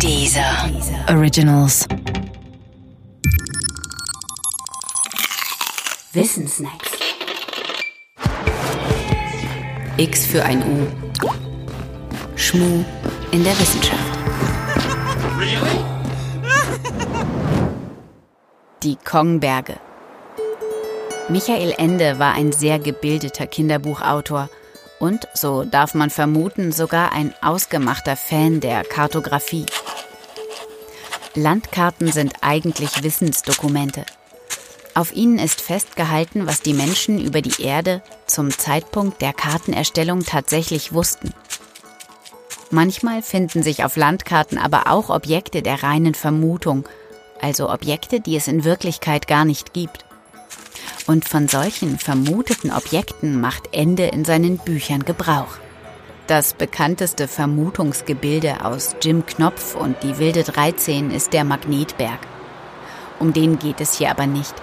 Dieser Originals. Wissensnacks. X für ein U. Schmu in der Wissenschaft. Die Kongberge. Michael Ende war ein sehr gebildeter Kinderbuchautor und, so darf man vermuten, sogar ein ausgemachter Fan der Kartografie. Landkarten sind eigentlich Wissensdokumente. Auf ihnen ist festgehalten, was die Menschen über die Erde zum Zeitpunkt der Kartenerstellung tatsächlich wussten. Manchmal finden sich auf Landkarten aber auch Objekte der reinen Vermutung, also Objekte, die es in Wirklichkeit gar nicht gibt. Und von solchen vermuteten Objekten macht Ende in seinen Büchern Gebrauch. Das bekannteste Vermutungsgebilde aus Jim Knopf und die wilde 13 ist der Magnetberg. Um den geht es hier aber nicht.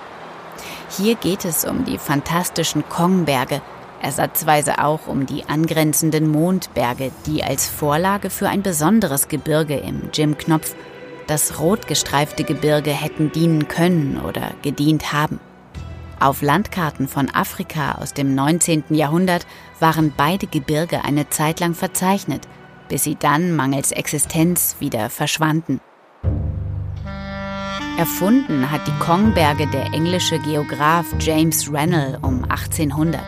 Hier geht es um die fantastischen Kongberge, ersatzweise auch um die angrenzenden Mondberge, die als Vorlage für ein besonderes Gebirge im Jim Knopf, das rotgestreifte Gebirge, hätten dienen können oder gedient haben. Auf Landkarten von Afrika aus dem 19. Jahrhundert waren beide Gebirge eine Zeit lang verzeichnet, bis sie dann mangels Existenz wieder verschwanden. Erfunden hat die Kongberge der englische Geograph James Rennell um 1800.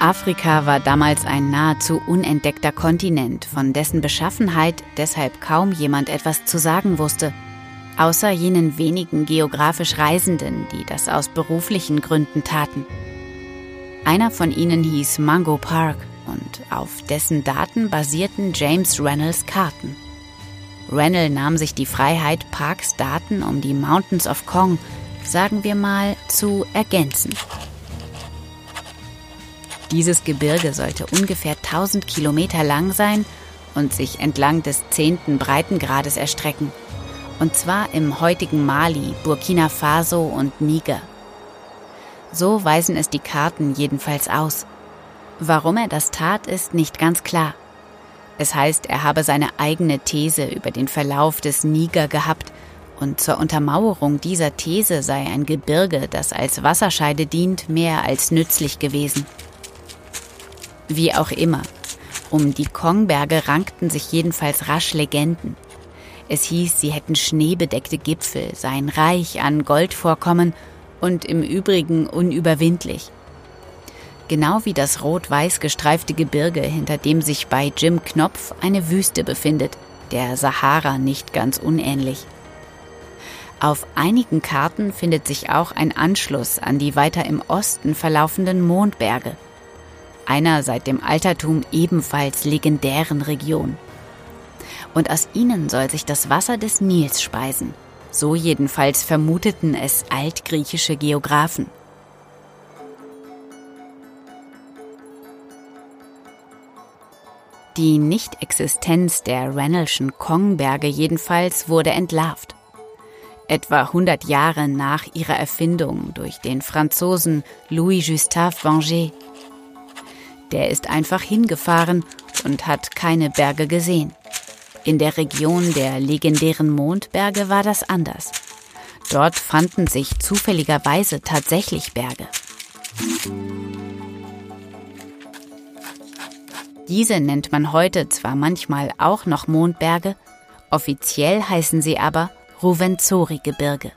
Afrika war damals ein nahezu unentdeckter Kontinent, von dessen Beschaffenheit deshalb kaum jemand etwas zu sagen wusste – außer jenen wenigen geografisch Reisenden, die das aus beruflichen Gründen taten. Einer von ihnen hieß Mango Park und auf dessen Daten basierten James Reynolds Karten. Rennell nahm sich die Freiheit, Parks Daten um die Mountains of Kong, sagen wir mal, zu ergänzen. Dieses Gebirge sollte ungefähr 1000 Kilometer lang sein und sich entlang des zehnten Breitengrades erstrecken – und zwar im heutigen Mali, Burkina Faso und Niger. So weisen es die Karten jedenfalls aus. Warum er das tat, ist nicht ganz klar. Es heißt, er habe seine eigene These über den Verlauf des Niger gehabt und zur Untermauerung dieser These sei ein Gebirge, das als Wasserscheide dient, mehr als nützlich gewesen. Wie auch immer, um die Kongberge rankten sich jedenfalls rasch Legenden. Es hieß, sie hätten schneebedeckte Gipfel, seien reich an Goldvorkommen und im Übrigen unüberwindlich. Genau wie das rot-weiß gestreifte Gebirge, hinter dem sich bei Jim Knopf eine Wüste befindet, der Sahara nicht ganz unähnlich. Auf einigen Karten findet sich auch ein Anschluss an die weiter im Osten verlaufenden Mondberge, einer seit dem Altertum ebenfalls legendären Region und aus ihnen soll sich das Wasser des Nils speisen. So jedenfalls vermuteten es altgriechische Geographen. Die Nichtexistenz der Rennelschen Kongberge jedenfalls wurde entlarvt. Etwa 100 Jahre nach ihrer Erfindung durch den Franzosen Louis-Gustave Vanger. Der ist einfach hingefahren und hat keine Berge gesehen. In der Region der legendären Mondberge war das anders. Dort fanden sich zufälligerweise tatsächlich Berge. Diese nennt man heute zwar manchmal auch noch Mondberge, offiziell heißen sie aber Ruvenzori-Gebirge.